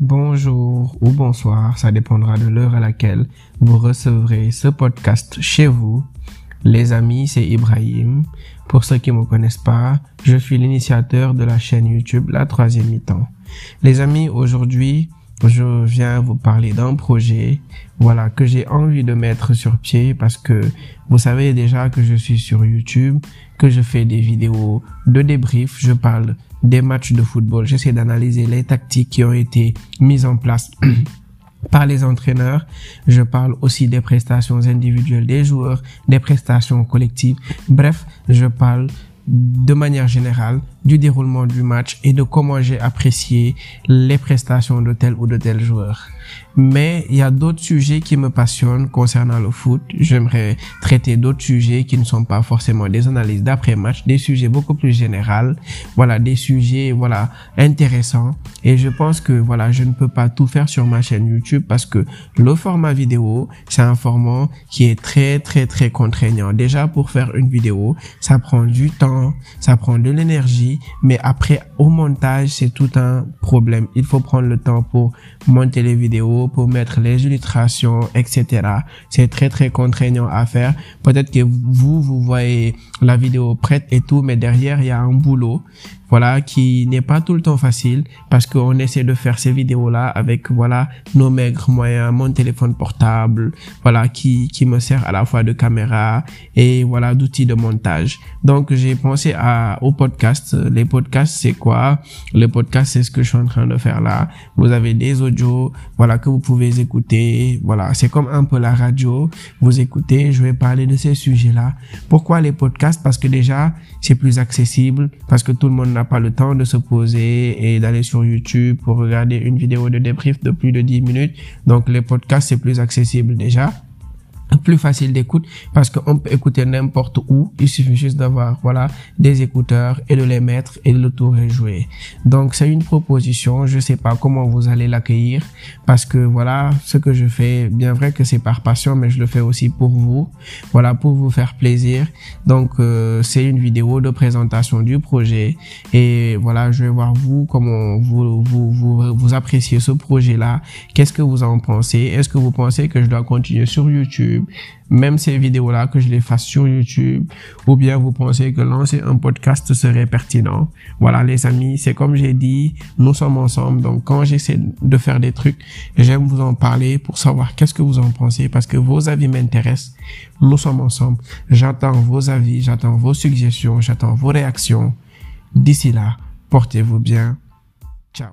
Bonjour ou bonsoir, ça dépendra de l'heure à laquelle vous recevrez ce podcast chez vous. Les amis, c'est Ibrahim. Pour ceux qui ne me connaissent pas, je suis l'initiateur de la chaîne YouTube La Troisième Mi-temps. Les amis, aujourd'hui, je viens vous parler d'un projet, voilà, que j'ai envie de mettre sur pied parce que vous savez déjà que je suis sur YouTube, que je fais des vidéos de débrief, je parle des matchs de football, j'essaie d'analyser les tactiques qui ont été mises en place par les entraîneurs. Je parle aussi des prestations individuelles des joueurs, des prestations collectives. Bref, je parle de manière générale du déroulement du match et de comment j'ai apprécié les prestations de tel ou de tel joueur. Mais il y a d'autres sujets qui me passionnent concernant le foot. J'aimerais traiter d'autres sujets qui ne sont pas forcément des analyses d'après-match, des sujets beaucoup plus généraux. Voilà, des sujets, voilà, intéressants. Et je pense que, voilà, je ne peux pas tout faire sur ma chaîne YouTube parce que le format vidéo, c'est un format qui est très, très, très contraignant. Déjà, pour faire une vidéo, ça prend du temps, ça prend de l'énergie mais après, au montage, c'est tout un problème. Il faut prendre le temps pour monter les vidéos, pour mettre les illustrations, etc. C'est très, très contraignant à faire. Peut-être que vous, vous voyez la vidéo prête et tout, mais derrière, il y a un boulot voilà, qui n'est pas tout le temps facile parce qu'on essaie de faire ces vidéos-là avec, voilà, nos maigres moyens, mon téléphone portable, voilà, qui, qui me sert à la fois de caméra et voilà, d'outils de montage. Donc, j'ai pensé à, au podcast. Les podcasts, c'est quoi? Le podcast, c'est ce que je suis en train de faire là. Vous avez des audios, voilà, que vous pouvez écouter. Voilà, c'est comme un peu la radio. Vous écoutez, je vais parler de ces sujets-là. Pourquoi les podcasts? Parce que déjà, c'est plus accessible, parce que tout le monde n'a pas le temps de se poser et d'aller sur YouTube pour regarder une vidéo de débrief de plus de 10 minutes. Donc les podcasts, c'est plus accessible déjà plus facile d'écoute parce qu'on peut écouter n'importe où. Il suffit juste d'avoir, voilà, des écouteurs et de les mettre et le tour est joué. Donc, c'est une proposition. Je sais pas comment vous allez l'accueillir parce que voilà, ce que je fais, bien vrai que c'est par passion, mais je le fais aussi pour vous. Voilà, pour vous faire plaisir. Donc, euh, c'est une vidéo de présentation du projet et voilà, je vais voir vous comment vous, vous, vous, vous appréciez ce projet-là. Qu'est-ce que vous en pensez? Est-ce que vous pensez que je dois continuer sur Même ces vidéos-là, que je les fasse sur YouTube, ou bien vous pensez que lancer un podcast serait pertinent. Voilà, les amis, c'est comme j'ai dit, nous sommes ensemble. Donc, quand j'essaie de faire des trucs, j'aime vous en parler pour savoir qu'est-ce que vous en pensez, parce que vos avis m'intéressent. Nous sommes ensemble. J'attends vos avis, j'attends vos suggestions, j'attends vos réactions. D'ici là, portez-vous bien. Ciao.